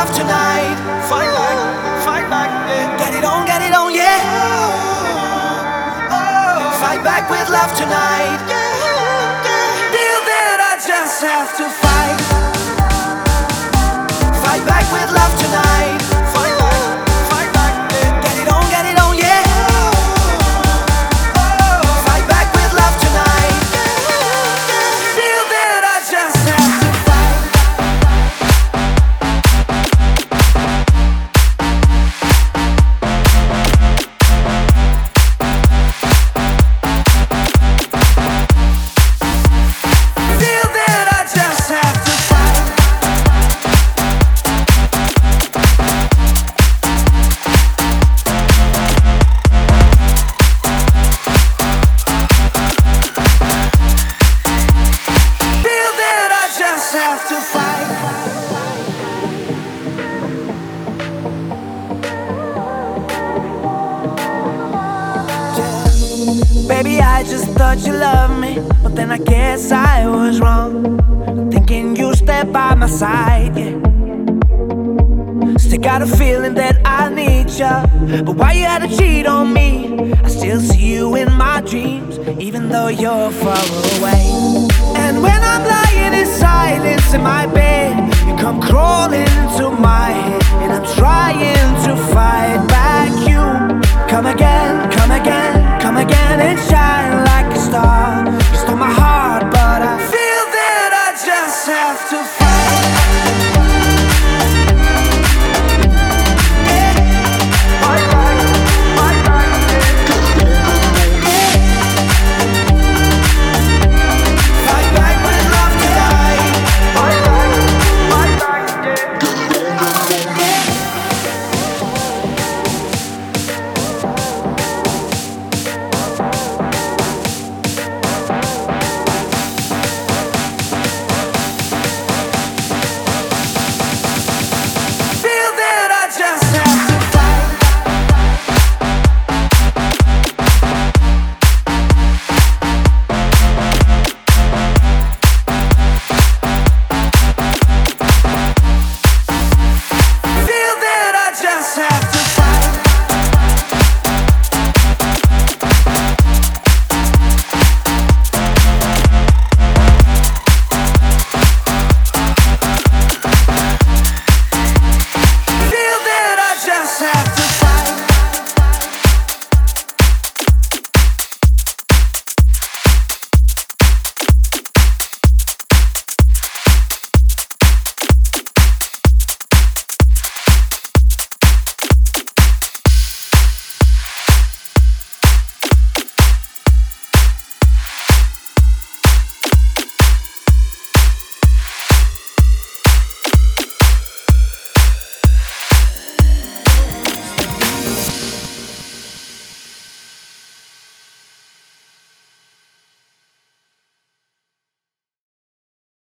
love tonight. Fight back, fight back, yeah. Get it on, get it on, yeah. Fight back with love tonight. Feel that I just have to. Fight Baby, I just thought you loved me, but then I guess I was wrong. Thinking you step by my side, yeah. Still got a feeling that I need you, but why you had to cheat on me? I still see you in my dreams, even though you're far away. And when I'm lying. have to